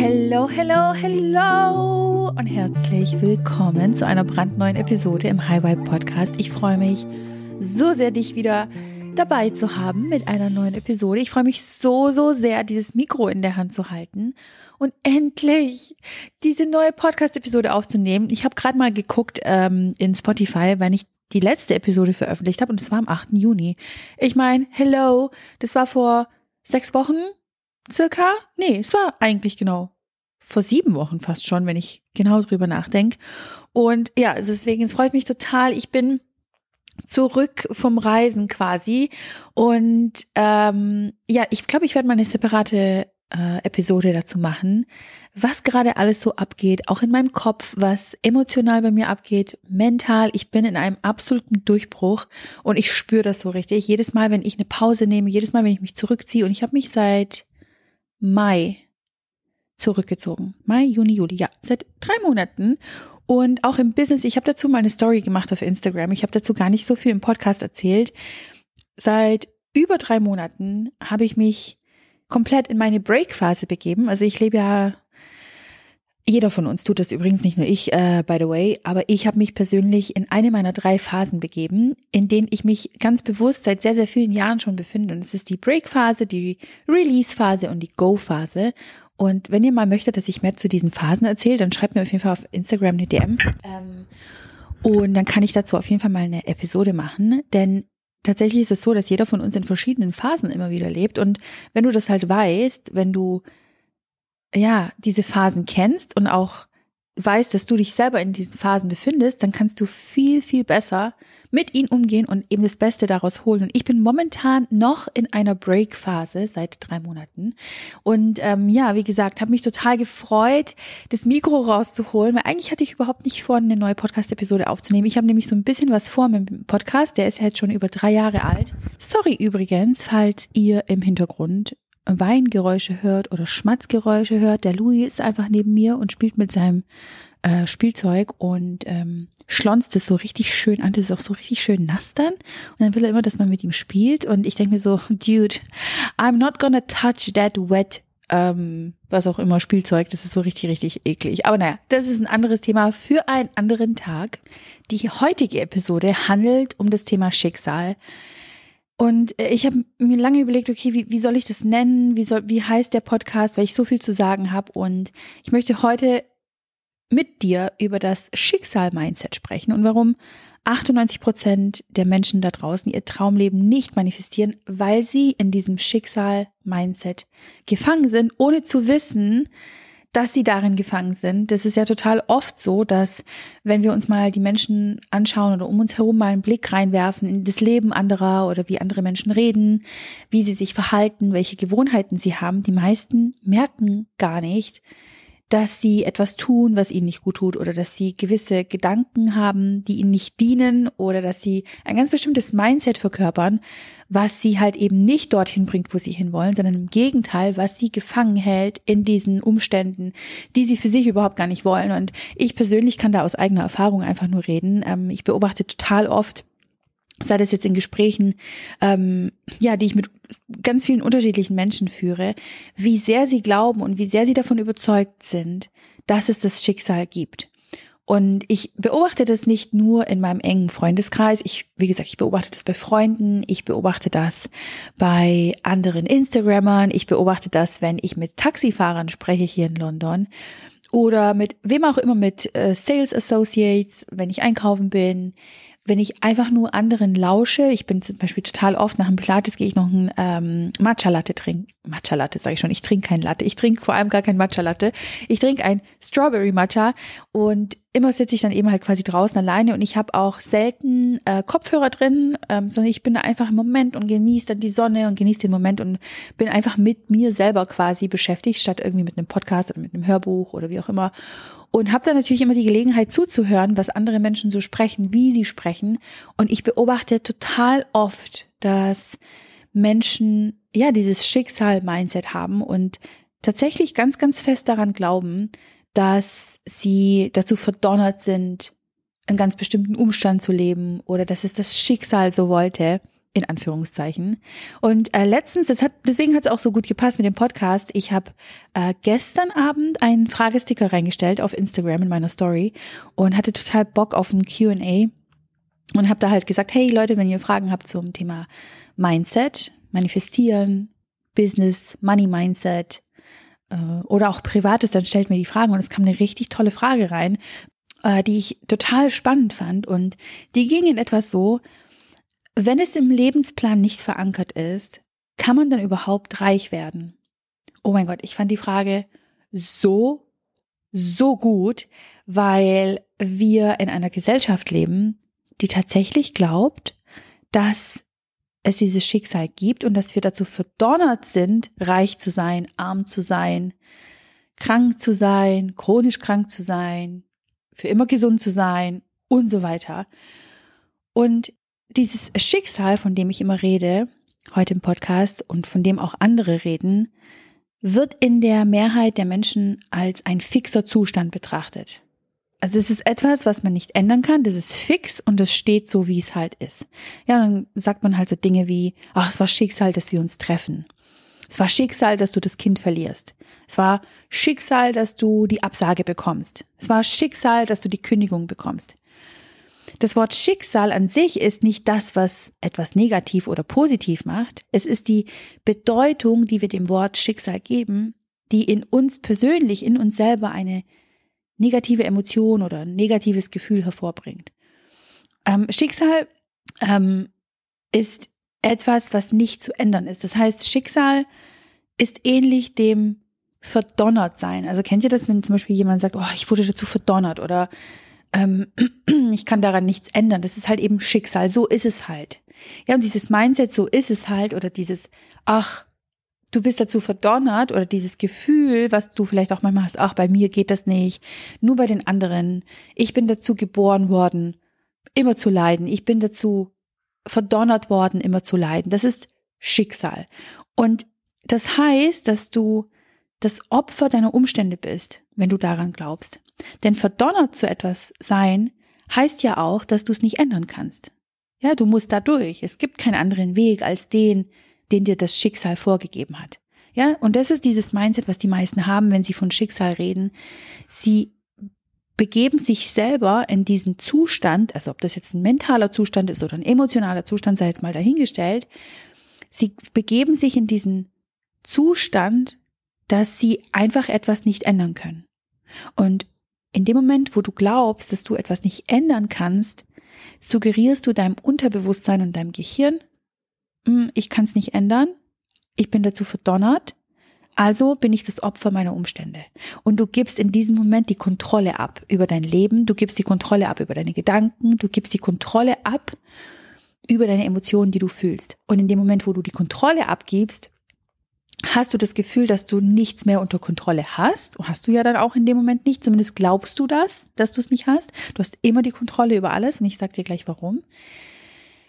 Hello, hello, hello und herzlich willkommen zu einer brandneuen Episode im High Vibe Podcast. Ich freue mich so sehr, dich wieder dabei zu haben mit einer neuen Episode. Ich freue mich so, so sehr, dieses Mikro in der Hand zu halten und endlich diese neue Podcast-Episode aufzunehmen. Ich habe gerade mal geguckt ähm, in Spotify, weil ich die letzte Episode veröffentlicht habe und es war am 8. Juni. Ich meine, hello, das war vor sechs Wochen circa. Nee, es war eigentlich genau vor sieben Wochen fast schon, wenn ich genau drüber nachdenke. Und ja, deswegen, es freut mich total. Ich bin zurück vom Reisen quasi. Und ähm, ja, ich glaube, ich werde mal eine separate äh, Episode dazu machen, was gerade alles so abgeht, auch in meinem Kopf, was emotional bei mir abgeht, mental. Ich bin in einem absoluten Durchbruch und ich spüre das so richtig. Jedes Mal, wenn ich eine Pause nehme, jedes Mal, wenn ich mich zurückziehe und ich habe mich seit Mai zurückgezogen. Mai, Juni, Juli, ja, seit drei Monaten. Und auch im Business, ich habe dazu mal eine Story gemacht auf Instagram. Ich habe dazu gar nicht so viel im Podcast erzählt. Seit über drei Monaten habe ich mich komplett in meine Break-Phase begeben. Also ich lebe ja, jeder von uns tut das übrigens, nicht nur ich, äh, by the way, aber ich habe mich persönlich in eine meiner drei Phasen begeben, in denen ich mich ganz bewusst seit sehr, sehr vielen Jahren schon befinde. Und es ist die Break-Phase, die Release-Phase und die Go-Phase. Und wenn ihr mal möchtet, dass ich mehr zu diesen Phasen erzähle, dann schreibt mir auf jeden Fall auf Instagram eine DM. Ähm, und dann kann ich dazu auf jeden Fall mal eine Episode machen. Denn tatsächlich ist es so, dass jeder von uns in verschiedenen Phasen immer wieder lebt. Und wenn du das halt weißt, wenn du ja diese Phasen kennst und auch weißt, dass du dich selber in diesen Phasen befindest, dann kannst du viel, viel besser mit ihnen umgehen und eben das Beste daraus holen. Und ich bin momentan noch in einer Break-Phase seit drei Monaten. Und ähm, ja, wie gesagt, habe mich total gefreut, das Mikro rauszuholen, weil eigentlich hatte ich überhaupt nicht vor, eine neue Podcast-Episode aufzunehmen. Ich habe nämlich so ein bisschen was vor mit dem Podcast, der ist ja jetzt schon über drei Jahre alt. Sorry übrigens, falls ihr im Hintergrund Weingeräusche hört oder Schmatzgeräusche hört. Der Louis ist einfach neben mir und spielt mit seinem äh, Spielzeug und ähm, schlonzt es so richtig schön an. Das ist auch so richtig schön nass dann. Und dann will er immer, dass man mit ihm spielt. Und ich denke mir so, dude, I'm not gonna touch that wet ähm, was auch immer, Spielzeug, das ist so richtig, richtig eklig. Aber naja, das ist ein anderes Thema für einen anderen Tag. Die heutige Episode handelt um das Thema Schicksal. Und äh, ich habe mir lange überlegt, okay, wie, wie soll ich das nennen? Wie, soll, wie heißt der Podcast, weil ich so viel zu sagen habe. Und ich möchte heute mit dir über das Schicksal-Mindset sprechen und warum 98 Prozent der Menschen da draußen ihr Traumleben nicht manifestieren, weil sie in diesem Schicksal-Mindset gefangen sind, ohne zu wissen, dass sie darin gefangen sind. Das ist ja total oft so, dass wenn wir uns mal die Menschen anschauen oder um uns herum mal einen Blick reinwerfen in das Leben anderer oder wie andere Menschen reden, wie sie sich verhalten, welche Gewohnheiten sie haben, die meisten merken gar nicht, dass sie etwas tun, was ihnen nicht gut tut oder dass sie gewisse Gedanken haben, die ihnen nicht dienen oder dass sie ein ganz bestimmtes Mindset verkörpern, was sie halt eben nicht dorthin bringt, wo sie hinwollen, sondern im Gegenteil, was sie gefangen hält in diesen Umständen, die sie für sich überhaupt gar nicht wollen. Und ich persönlich kann da aus eigener Erfahrung einfach nur reden. Ähm, ich beobachte total oft sei das jetzt in Gesprächen, ähm, ja, die ich mit ganz vielen unterschiedlichen Menschen führe, wie sehr sie glauben und wie sehr sie davon überzeugt sind, dass es das Schicksal gibt. Und ich beobachte das nicht nur in meinem engen Freundeskreis. Ich, wie gesagt, ich beobachte das bei Freunden. Ich beobachte das bei anderen Instagrammern. Ich beobachte das, wenn ich mit Taxifahrern spreche hier in London. Oder mit wem auch immer, mit äh, Sales Associates, wenn ich einkaufen bin wenn ich einfach nur anderen lausche, ich bin zum Beispiel total oft nach dem Pilates gehe ich noch ein ähm, Matcha Latte trinken. Matcha Latte sage ich schon, ich trinke kein Latte, ich trinke vor allem gar kein Matcha Latte. Ich trinke ein Strawberry Matcha und immer sitze ich dann eben halt quasi draußen alleine und ich habe auch selten äh, Kopfhörer drin, ähm, sondern ich bin da einfach im Moment und genieße dann die Sonne und genieße den Moment und bin einfach mit mir selber quasi beschäftigt, statt irgendwie mit einem Podcast oder mit einem Hörbuch oder wie auch immer und habe dann natürlich immer die Gelegenheit zuzuhören, was andere Menschen so sprechen, wie sie sprechen. Und ich beobachte total oft, dass Menschen ja dieses Schicksal-Mindset haben und tatsächlich ganz, ganz fest daran glauben, dass sie dazu verdonnert sind, einen ganz bestimmten Umstand zu leben oder dass es das Schicksal so wollte, in Anführungszeichen. Und äh, letztens, das hat, deswegen hat es auch so gut gepasst mit dem Podcast. Ich habe äh, gestern Abend einen Fragesticker reingestellt auf Instagram in meiner Story und hatte total Bock auf ein Q&A und habe da halt gesagt, hey Leute, wenn ihr Fragen habt zum Thema Mindset, Manifestieren, Business, Money Mindset oder auch Privates, dann stellt mir die Fragen und es kam eine richtig tolle Frage rein, äh, die ich total spannend fand und die ging in etwas so, wenn es im Lebensplan nicht verankert ist, kann man dann überhaupt reich werden? Oh mein Gott, ich fand die Frage so, so gut, weil wir in einer Gesellschaft leben, die tatsächlich glaubt, dass es dieses Schicksal gibt und dass wir dazu verdonnert sind, reich zu sein, arm zu sein, krank zu sein, chronisch krank zu sein, für immer gesund zu sein und so weiter. Und dieses Schicksal, von dem ich immer rede, heute im Podcast und von dem auch andere reden, wird in der Mehrheit der Menschen als ein fixer Zustand betrachtet. Also es ist etwas, was man nicht ändern kann, das ist fix und es steht so, wie es halt ist. Ja, dann sagt man halt so Dinge wie, ach, es war Schicksal, dass wir uns treffen. Es war Schicksal, dass du das Kind verlierst. Es war Schicksal, dass du die Absage bekommst. Es war Schicksal, dass du die Kündigung bekommst. Das Wort Schicksal an sich ist nicht das, was etwas negativ oder positiv macht. Es ist die Bedeutung, die wir dem Wort Schicksal geben, die in uns persönlich, in uns selber eine negative Emotion oder ein negatives Gefühl hervorbringt. Ähm, Schicksal ähm, ist etwas, was nicht zu ändern ist. Das heißt, Schicksal ist ähnlich dem verdonnert sein. Also kennt ihr das, wenn zum Beispiel jemand sagt, oh, ich wurde dazu verdonnert oder ähm, ich kann daran nichts ändern. Das ist halt eben Schicksal. So ist es halt. Ja, und dieses Mindset, so ist es halt, oder dieses, ach, du bist dazu verdonnert oder dieses Gefühl, was du vielleicht auch manchmal hast, ach, bei mir geht das nicht, nur bei den anderen. Ich bin dazu geboren worden, immer zu leiden. Ich bin dazu verdonnert worden, immer zu leiden. Das ist Schicksal. Und das heißt, dass du das Opfer deiner Umstände bist, wenn du daran glaubst. Denn verdonnert zu etwas sein heißt ja auch, dass du es nicht ändern kannst. Ja, du musst da durch. Es gibt keinen anderen Weg als den, den dir das Schicksal vorgegeben hat. Ja, und das ist dieses Mindset, was die meisten haben, wenn sie von Schicksal reden. Sie begeben sich selber in diesen Zustand, also ob das jetzt ein mentaler Zustand ist oder ein emotionaler Zustand, sei jetzt mal dahingestellt. Sie begeben sich in diesen Zustand, dass sie einfach etwas nicht ändern können. Und in dem Moment, wo du glaubst, dass du etwas nicht ändern kannst, suggerierst du deinem Unterbewusstsein und deinem Gehirn, ich kann es nicht ändern, ich bin dazu verdonnert, also bin ich das Opfer meiner Umstände. Und du gibst in diesem Moment die Kontrolle ab über dein Leben, du gibst die Kontrolle ab über deine Gedanken, du gibst die Kontrolle ab über deine Emotionen, die du fühlst. Und in dem Moment, wo du die Kontrolle abgibst, hast du das Gefühl, dass du nichts mehr unter Kontrolle hast. Hast du ja dann auch in dem Moment nicht. Zumindest glaubst du das, dass du es nicht hast. Du hast immer die Kontrolle über alles. Und ich sage dir gleich warum.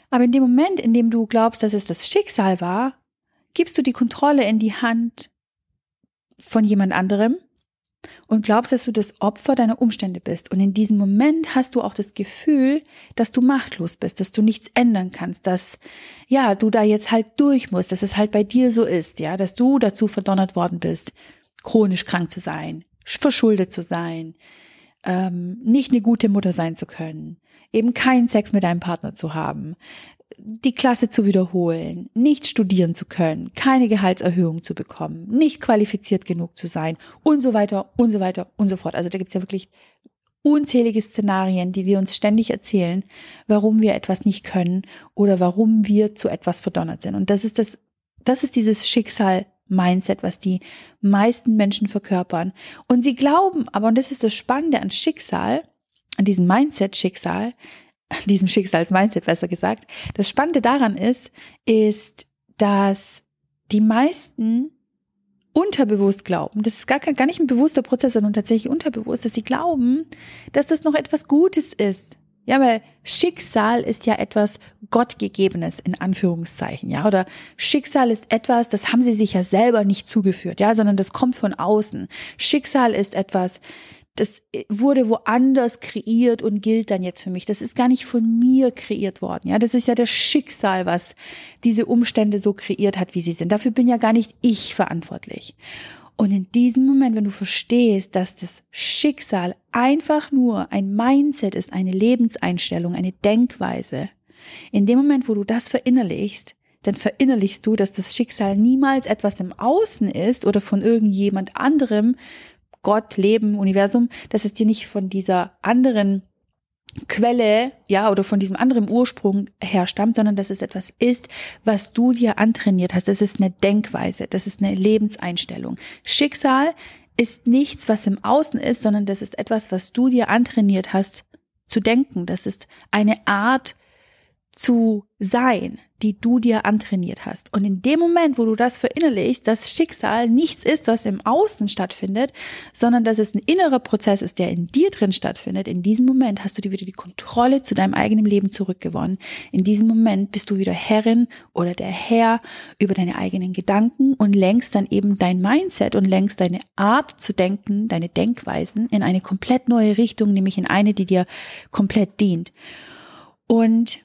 Aber in dem Moment, in dem du glaubst, dass es das Schicksal war, gibst du die Kontrolle in die Hand von jemand anderem und glaubst, dass du das Opfer deiner Umstände bist. Und in diesem Moment hast du auch das Gefühl, dass du machtlos bist, dass du nichts ändern kannst, dass, ja, du da jetzt halt durch musst, dass es halt bei dir so ist, ja, dass du dazu verdonnert worden bist, chronisch krank zu sein, verschuldet zu sein, ähm, nicht eine gute Mutter sein zu können, eben keinen Sex mit deinem Partner zu haben, die Klasse zu wiederholen, nicht studieren zu können, keine Gehaltserhöhung zu bekommen, nicht qualifiziert genug zu sein und so weiter und so weiter und so fort. Also da gibt's ja wirklich unzählige Szenarien, die wir uns ständig erzählen, warum wir etwas nicht können oder warum wir zu etwas verdonnert sind. Und das ist das, das ist dieses Schicksal Mindset, was die meisten Menschen verkörpern. Und sie glauben, aber, und das ist das Spannende an Schicksal, an diesem Mindset-Schicksal, an diesem Schicksals-Mindset besser gesagt, das Spannende daran ist, ist, dass die meisten unterbewusst glauben, das ist gar, kein, gar nicht ein bewusster Prozess, sondern tatsächlich unterbewusst, dass sie glauben, dass das noch etwas Gutes ist. Ja, weil Schicksal ist ja etwas Gottgegebenes in Anführungszeichen, ja, oder Schicksal ist etwas, das haben sie sich ja selber nicht zugeführt, ja, sondern das kommt von außen. Schicksal ist etwas, das wurde woanders kreiert und gilt dann jetzt für mich. Das ist gar nicht von mir kreiert worden. Ja, das ist ja das Schicksal, was diese Umstände so kreiert hat, wie sie sind. Dafür bin ja gar nicht ich verantwortlich. Und in diesem Moment, wenn du verstehst, dass das Schicksal einfach nur ein Mindset ist, eine Lebenseinstellung, eine Denkweise, in dem Moment, wo du das verinnerlichst, dann verinnerlichst du, dass das Schicksal niemals etwas im Außen ist oder von irgendjemand anderem, Gott, Leben, Universum, dass es dir nicht von dieser anderen Quelle, ja, oder von diesem anderen Ursprung herstammt, sondern dass es etwas ist, was du dir antrainiert hast. Das ist eine Denkweise, das ist eine Lebenseinstellung. Schicksal ist nichts, was im Außen ist, sondern das ist etwas, was du dir antrainiert hast zu denken. Das ist eine Art zu sein, die du dir antrainiert hast. Und in dem Moment, wo du das verinnerlichst, dass Schicksal nichts ist, was im Außen stattfindet, sondern dass es ein innerer Prozess ist, der in dir drin stattfindet, in diesem Moment hast du dir wieder die Kontrolle zu deinem eigenen Leben zurückgewonnen. In diesem Moment bist du wieder Herrin oder der Herr über deine eigenen Gedanken und lenkst dann eben dein Mindset und lenkst deine Art zu denken, deine Denkweisen in eine komplett neue Richtung, nämlich in eine, die dir komplett dient. Und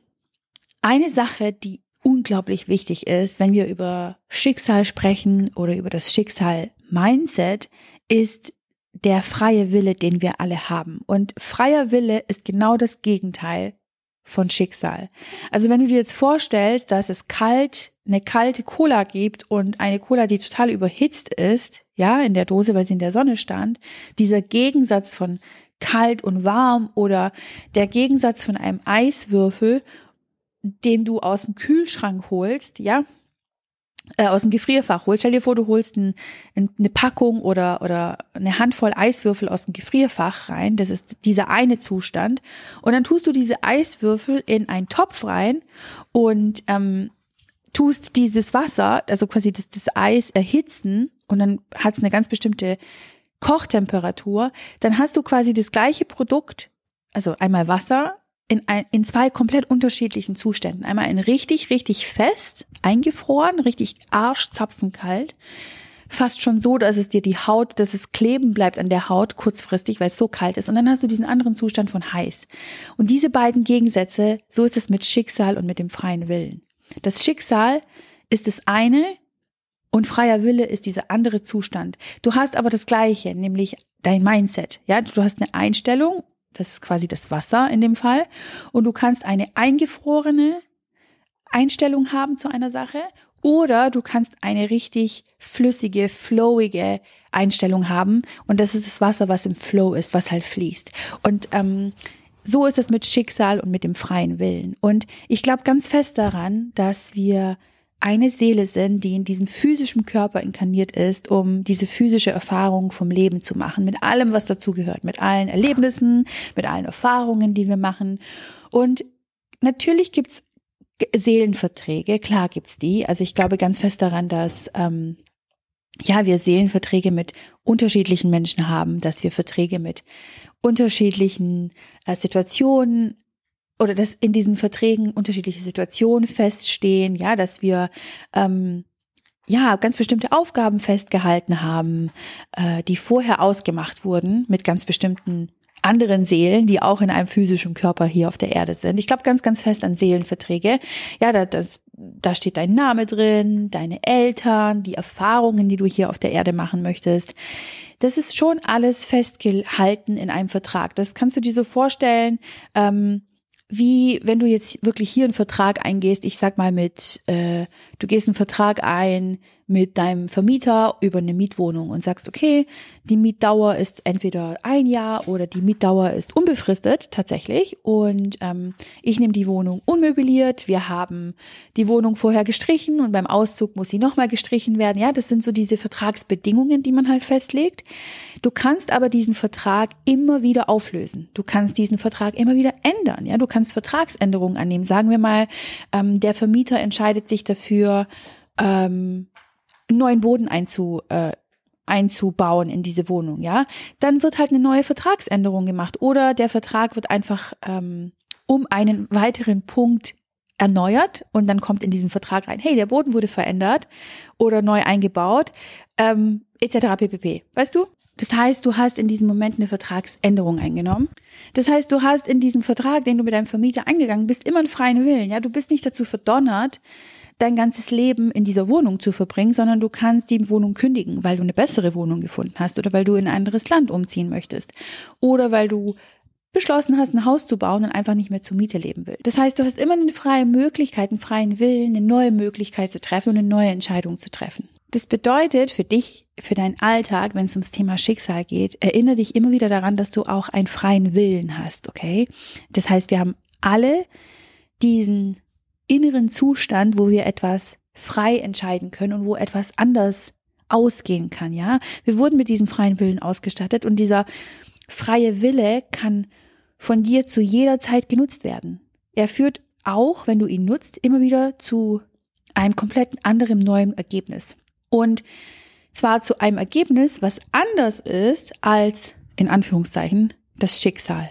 eine Sache, die unglaublich wichtig ist, wenn wir über Schicksal sprechen oder über das Schicksal Mindset, ist der freie Wille, den wir alle haben. Und freier Wille ist genau das Gegenteil von Schicksal. Also wenn du dir jetzt vorstellst, dass es kalt, eine kalte Cola gibt und eine Cola, die total überhitzt ist, ja, in der Dose, weil sie in der Sonne stand, dieser Gegensatz von kalt und warm oder der Gegensatz von einem Eiswürfel den du aus dem Kühlschrank holst, ja, äh, aus dem Gefrierfach holst. Stell dir vor, du holst ein, ein, eine Packung oder, oder eine Handvoll Eiswürfel aus dem Gefrierfach rein. Das ist dieser eine Zustand. Und dann tust du diese Eiswürfel in einen Topf rein und ähm, tust dieses Wasser, also quasi das, das Eis erhitzen und dann hat es eine ganz bestimmte Kochtemperatur. Dann hast du quasi das gleiche Produkt, also einmal Wasser in, ein, in zwei komplett unterschiedlichen Zuständen. Einmal in richtig, richtig fest, eingefroren, richtig arschzapfenkalt. Fast schon so, dass es dir die Haut, dass es kleben bleibt an der Haut kurzfristig, weil es so kalt ist. Und dann hast du diesen anderen Zustand von heiß. Und diese beiden Gegensätze, so ist es mit Schicksal und mit dem freien Willen. Das Schicksal ist das eine und freier Wille ist dieser andere Zustand. Du hast aber das Gleiche, nämlich dein Mindset. Ja, du hast eine Einstellung das ist quasi das Wasser in dem Fall. Und du kannst eine eingefrorene Einstellung haben zu einer Sache oder du kannst eine richtig flüssige, flowige Einstellung haben. Und das ist das Wasser, was im Flow ist, was halt fließt. Und ähm, so ist es mit Schicksal und mit dem freien Willen. Und ich glaube ganz fest daran, dass wir eine Seele sind, die in diesem physischen Körper inkarniert ist, um diese physische Erfahrung vom Leben zu machen, mit allem, was dazugehört, mit allen Erlebnissen, mit allen Erfahrungen, die wir machen. Und natürlich gibt's Seelenverträge, klar gibt's die. Also ich glaube ganz fest daran, dass ähm, ja wir Seelenverträge mit unterschiedlichen Menschen haben, dass wir Verträge mit unterschiedlichen äh, Situationen oder dass in diesen Verträgen unterschiedliche Situationen feststehen, ja, dass wir ähm, ja ganz bestimmte Aufgaben festgehalten haben, äh, die vorher ausgemacht wurden mit ganz bestimmten anderen Seelen, die auch in einem physischen Körper hier auf der Erde sind. Ich glaube ganz, ganz fest an Seelenverträge. Ja, da, das, da steht dein Name drin, deine Eltern, die Erfahrungen, die du hier auf der Erde machen möchtest. Das ist schon alles festgehalten in einem Vertrag. Das kannst du dir so vorstellen. Ähm, wie wenn du jetzt wirklich hier einen Vertrag eingehst, ich sag mal mit, äh, du gehst einen Vertrag ein mit deinem Vermieter über eine Mietwohnung und sagst, okay, die Mietdauer ist entweder ein Jahr oder die Mietdauer ist unbefristet tatsächlich und ähm, ich nehme die Wohnung unmöbliert. Wir haben die Wohnung vorher gestrichen und beim Auszug muss sie nochmal gestrichen werden. Ja, das sind so diese Vertragsbedingungen, die man halt festlegt. Du kannst aber diesen Vertrag immer wieder auflösen. Du kannst diesen Vertrag immer wieder ändern. Ja, du kannst Vertragsänderungen annehmen. Sagen wir mal, ähm, der Vermieter entscheidet sich dafür, ähm, neuen Boden einzu, äh, einzubauen in diese Wohnung, ja, dann wird halt eine neue Vertragsänderung gemacht oder der Vertrag wird einfach ähm, um einen weiteren Punkt erneuert und dann kommt in diesen Vertrag rein, hey, der Boden wurde verändert oder neu eingebaut, ähm, etc. ppp. Weißt du? Das heißt, du hast in diesem Moment eine Vertragsänderung eingenommen. Das heißt, du hast in diesem Vertrag, den du mit deinem Vermieter eingegangen bist, immer einen freien Willen. Ja, du bist nicht dazu verdonnert, dein ganzes Leben in dieser Wohnung zu verbringen, sondern du kannst die Wohnung kündigen, weil du eine bessere Wohnung gefunden hast oder weil du in ein anderes Land umziehen möchtest oder weil du beschlossen hast, ein Haus zu bauen und einfach nicht mehr zur Miete leben willst. Das heißt, du hast immer eine freie Möglichkeit, einen freien Willen, eine neue Möglichkeit zu treffen und eine neue Entscheidung zu treffen. Das bedeutet für dich, für deinen Alltag, wenn es ums Thema Schicksal geht, erinnere dich immer wieder daran, dass du auch einen freien Willen hast, okay? Das heißt, wir haben alle diesen inneren Zustand, wo wir etwas frei entscheiden können und wo etwas anders ausgehen kann, ja? Wir wurden mit diesem freien Willen ausgestattet und dieser freie Wille kann von dir zu jeder Zeit genutzt werden. Er führt auch, wenn du ihn nutzt, immer wieder zu einem komplett anderen neuen Ergebnis. Und zwar zu einem Ergebnis, was anders ist als, in Anführungszeichen, das Schicksal.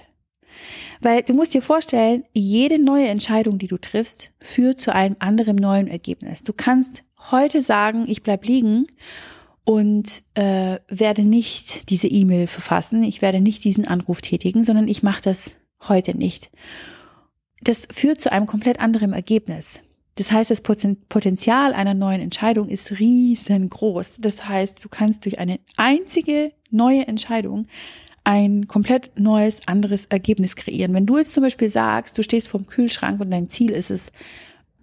Weil du musst dir vorstellen, jede neue Entscheidung, die du triffst, führt zu einem anderen neuen Ergebnis. Du kannst heute sagen, ich bleib liegen und äh, werde nicht diese E-Mail verfassen, ich werde nicht diesen Anruf tätigen, sondern ich mache das heute nicht. Das führt zu einem komplett anderen Ergebnis. Das heißt, das Potenzial einer neuen Entscheidung ist riesengroß. Das heißt, du kannst durch eine einzige neue Entscheidung ein komplett neues, anderes Ergebnis kreieren. Wenn du jetzt zum Beispiel sagst, du stehst vorm Kühlschrank und dein Ziel ist es,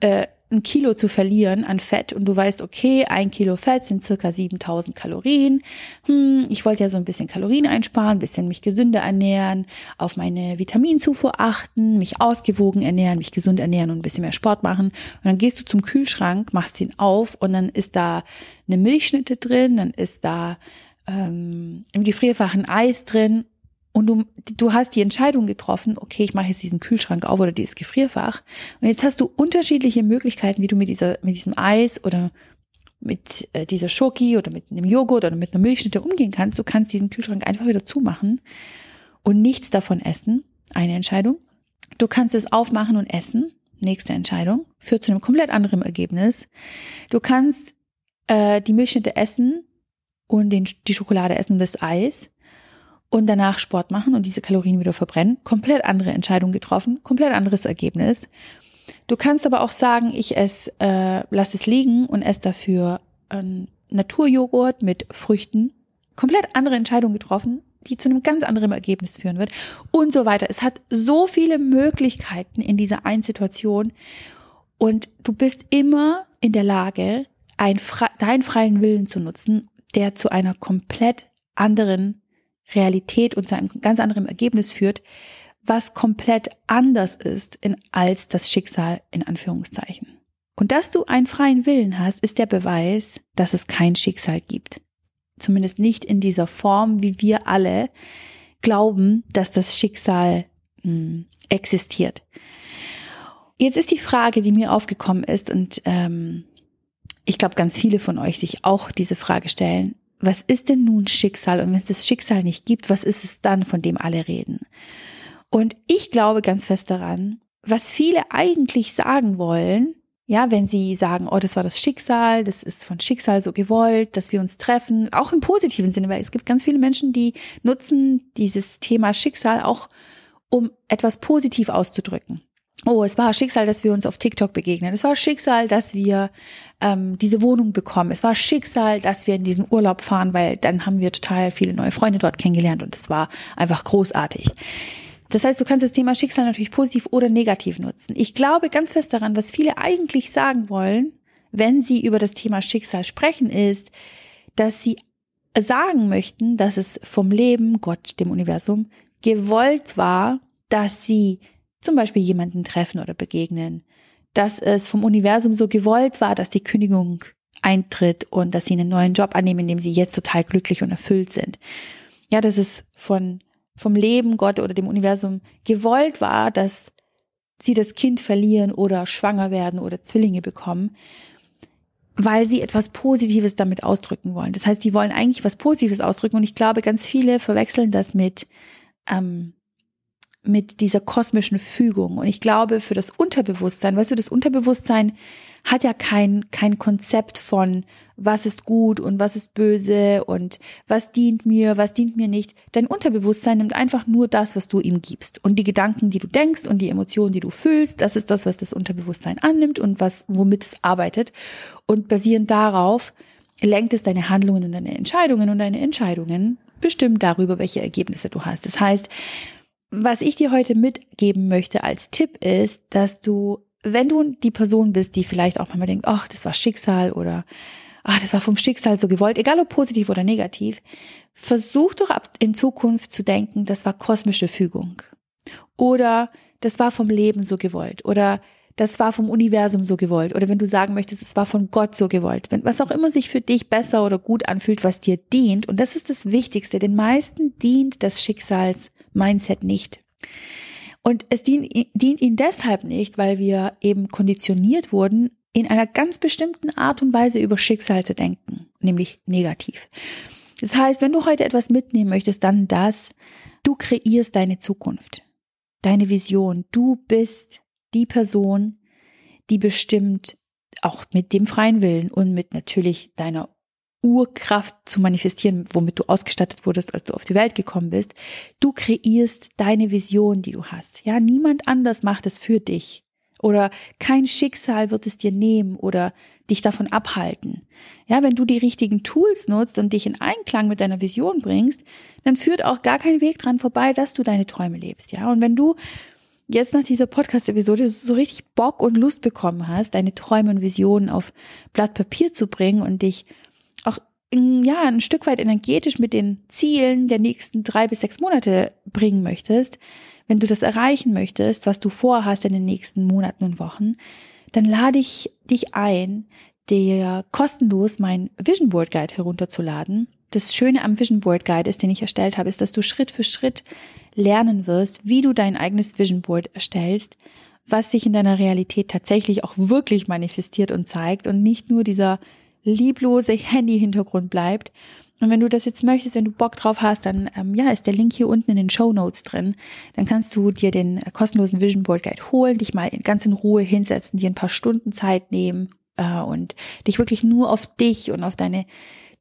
äh, ein Kilo zu verlieren an Fett und du weißt, okay, ein Kilo Fett sind circa 7000 Kalorien. Hm, ich wollte ja so ein bisschen Kalorien einsparen, ein bisschen mich gesünder ernähren, auf meine Vitaminzufuhr achten, mich ausgewogen ernähren, mich gesund ernähren und ein bisschen mehr Sport machen. Und dann gehst du zum Kühlschrank, machst ihn auf und dann ist da eine Milchschnitte drin, dann ist da ähm, im Gefrierfach ein Eis drin und du, du hast die Entscheidung getroffen, okay, ich mache jetzt diesen Kühlschrank auf oder dieses Gefrierfach. Und jetzt hast du unterschiedliche Möglichkeiten, wie du mit dieser, mit diesem Eis oder mit äh, dieser Schoki oder mit einem Joghurt oder mit einer Milchschnitte umgehen kannst. Du kannst diesen Kühlschrank einfach wieder zumachen und nichts davon essen. Eine Entscheidung. Du kannst es aufmachen und essen. Nächste Entscheidung. Führt zu einem komplett anderen Ergebnis. Du kannst äh, die Milchschnitte essen und den, die Schokolade essen und das Eis und danach Sport machen und diese Kalorien wieder verbrennen. Komplett andere Entscheidung getroffen, komplett anderes Ergebnis. Du kannst aber auch sagen, ich esse, äh, lass es liegen und esse dafür einen Naturjoghurt mit Früchten. Komplett andere Entscheidung getroffen, die zu einem ganz anderen Ergebnis führen wird und so weiter. Es hat so viele Möglichkeiten in dieser einen Situation und du bist immer in der Lage, ein, deinen freien Willen zu nutzen, der zu einer komplett anderen Realität und zu einem ganz anderen Ergebnis führt, was komplett anders ist in, als das Schicksal in Anführungszeichen. Und dass du einen freien Willen hast, ist der Beweis, dass es kein Schicksal gibt. Zumindest nicht in dieser Form, wie wir alle glauben, dass das Schicksal mh, hm, existiert. Jetzt ist die Frage, die mir aufgekommen ist und ähm, ich glaube, ganz viele von euch sich auch diese Frage stellen was ist denn nun Schicksal? Und wenn es das Schicksal nicht gibt, was ist es dann, von dem alle reden? Und ich glaube ganz fest daran, was viele eigentlich sagen wollen, ja, wenn sie sagen, oh, das war das Schicksal, das ist von Schicksal so gewollt, dass wir uns treffen, auch im positiven Sinne, weil es gibt ganz viele Menschen, die nutzen dieses Thema Schicksal auch, um etwas positiv auszudrücken oh, es war Schicksal, dass wir uns auf TikTok begegnen. Es war Schicksal, dass wir ähm, diese Wohnung bekommen. Es war Schicksal, dass wir in diesen Urlaub fahren, weil dann haben wir total viele neue Freunde dort kennengelernt und es war einfach großartig. Das heißt, du kannst das Thema Schicksal natürlich positiv oder negativ nutzen. Ich glaube ganz fest daran, was viele eigentlich sagen wollen, wenn sie über das Thema Schicksal sprechen, ist, dass sie sagen möchten, dass es vom Leben, Gott, dem Universum, gewollt war, dass sie zum Beispiel jemanden treffen oder begegnen, dass es vom Universum so gewollt war, dass die Kündigung eintritt und dass sie einen neuen Job annehmen, in dem sie jetzt total glücklich und erfüllt sind. Ja, dass es von, vom Leben, Gott oder dem Universum gewollt war, dass sie das Kind verlieren oder schwanger werden oder Zwillinge bekommen, weil sie etwas Positives damit ausdrücken wollen. Das heißt, die wollen eigentlich was Positives ausdrücken und ich glaube, ganz viele verwechseln das mit ähm, mit dieser kosmischen Fügung. Und ich glaube, für das Unterbewusstsein, weißt du, das Unterbewusstsein hat ja kein, kein Konzept von, was ist gut und was ist böse und was dient mir, was dient mir nicht. Dein Unterbewusstsein nimmt einfach nur das, was du ihm gibst. Und die Gedanken, die du denkst und die Emotionen, die du fühlst, das ist das, was das Unterbewusstsein annimmt und was, womit es arbeitet. Und basierend darauf lenkt es deine Handlungen und deine Entscheidungen und deine Entscheidungen bestimmen darüber, welche Ergebnisse du hast. Das heißt, was ich dir heute mitgeben möchte als Tipp ist, dass du, wenn du die Person bist, die vielleicht auch manchmal denkt, ach, das war Schicksal oder ach, das war vom Schicksal so gewollt, egal ob positiv oder negativ, versuch doch ab in Zukunft zu denken, das war kosmische Fügung. Oder das war vom Leben so gewollt. Oder das war vom Universum so gewollt. Oder wenn du sagen möchtest, es war von Gott so gewollt. Wenn, was auch immer sich für dich besser oder gut anfühlt, was dir dient. Und das ist das Wichtigste. Den meisten dient das Schicksals-Mindset nicht. Und es dient, dient ihnen deshalb nicht, weil wir eben konditioniert wurden, in einer ganz bestimmten Art und Weise über Schicksal zu denken, nämlich negativ. Das heißt, wenn du heute etwas mitnehmen möchtest, dann das, du kreierst deine Zukunft, deine Vision, du bist die Person, die bestimmt auch mit dem freien Willen und mit natürlich deiner Urkraft zu manifestieren, womit du ausgestattet wurdest, als du auf die Welt gekommen bist. Du kreierst deine Vision, die du hast. Ja, niemand anders macht es für dich oder kein Schicksal wird es dir nehmen oder dich davon abhalten. Ja, wenn du die richtigen Tools nutzt und dich in Einklang mit deiner Vision bringst, dann führt auch gar kein Weg dran vorbei, dass du deine Träume lebst. Ja, und wenn du jetzt nach dieser Podcast-Episode so richtig Bock und Lust bekommen hast, deine Träume und Visionen auf Blatt Papier zu bringen und dich ja, ein Stück weit energetisch mit den Zielen der nächsten drei bis sechs Monate bringen möchtest, wenn du das erreichen möchtest, was du vorhast in den nächsten Monaten und Wochen, dann lade ich dich ein, dir kostenlos mein Vision Board Guide herunterzuladen. Das Schöne am Vision Board Guide ist, den ich erstellt habe, ist, dass du Schritt für Schritt lernen wirst, wie du dein eigenes Vision Board erstellst, was sich in deiner Realität tatsächlich auch wirklich manifestiert und zeigt und nicht nur dieser lieblose Handy-Hintergrund bleibt, und wenn du das jetzt möchtest, wenn du Bock drauf hast, dann ähm, ja, ist der Link hier unten in den Show Notes drin. Dann kannst du dir den äh, kostenlosen Vision Board Guide holen, dich mal ganz in Ruhe hinsetzen, dir ein paar Stunden Zeit nehmen äh, und dich wirklich nur auf dich und auf deine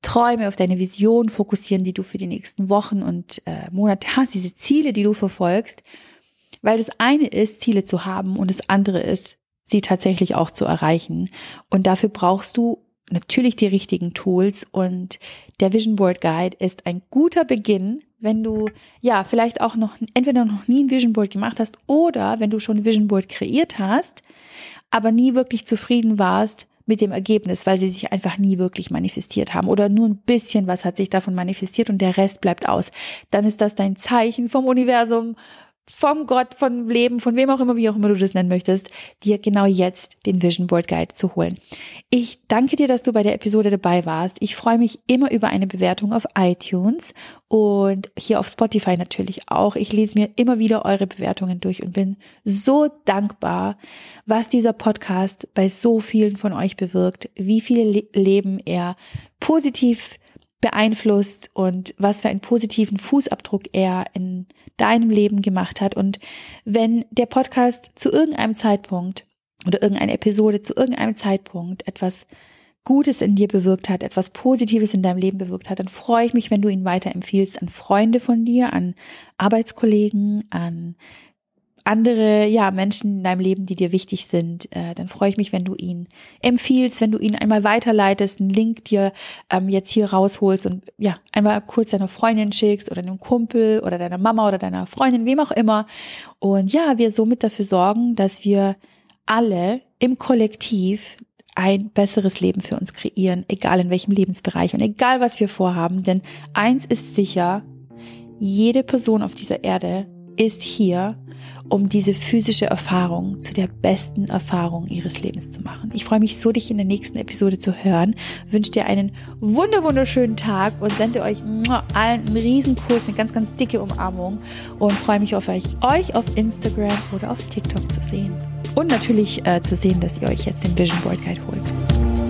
Träume, auf deine Vision fokussieren, die du für die nächsten Wochen und äh, Monate hast, diese Ziele, die du verfolgst. Weil das eine ist, Ziele zu haben und das andere ist, sie tatsächlich auch zu erreichen. Und dafür brauchst du natürlich die richtigen Tools und der Vision Board Guide ist ein guter Beginn, wenn du ja vielleicht auch noch entweder noch nie ein Vision Board gemacht hast oder wenn du schon ein Vision Board kreiert hast, aber nie wirklich zufrieden warst mit dem Ergebnis, weil sie sich einfach nie wirklich manifestiert haben oder nur ein bisschen was hat sich davon manifestiert und der Rest bleibt aus. Dann ist das dein Zeichen vom Universum, vom Gott, von Leben, von wem auch immer, wie auch immer du das nennen möchtest, dir genau jetzt den Vision Board Guide zu holen. Ich danke dir, dass du bei der Episode dabei warst. Ich freue mich immer über eine Bewertung auf iTunes und hier auf Spotify natürlich auch. Ich lese mir immer wieder eure Bewertungen durch und bin so dankbar, was dieser Podcast bei so vielen von euch bewirkt, wie viele Leben er positiv beeinflusst und was für einen positiven Fußabdruck er in deinem Leben gemacht hat. Und wenn der Podcast zu irgendeinem Zeitpunkt oder irgendeine Episode zu irgendeinem Zeitpunkt etwas Gutes in dir bewirkt hat, etwas Positives in deinem Leben bewirkt hat, dann freue ich mich, wenn du ihn weiterempfiehlst an Freunde von dir, an Arbeitskollegen, an andere, ja, Menschen in deinem Leben, die dir wichtig sind, äh, dann freue ich mich, wenn du ihn empfiehlst, wenn du ihn einmal weiterleitest, einen Link dir ähm, jetzt hier rausholst und ja, einmal kurz deiner Freundin schickst oder einem Kumpel oder deiner Mama oder deiner Freundin, wem auch immer. Und ja, wir somit dafür sorgen, dass wir alle im Kollektiv ein besseres Leben für uns kreieren, egal in welchem Lebensbereich und egal was wir vorhaben. Denn eins ist sicher, jede Person auf dieser Erde ist hier, um diese physische Erfahrung zu der besten Erfahrung ihres Lebens zu machen. Ich freue mich so, dich in der nächsten Episode zu hören. Wünsche dir einen wunder wunderschönen Tag und sende euch allen einen Riesenkurs, eine ganz, ganz dicke Umarmung und freue mich auf euch, euch auf Instagram oder auf TikTok zu sehen. Und natürlich äh, zu sehen, dass ihr euch jetzt den Vision Board Guide holt.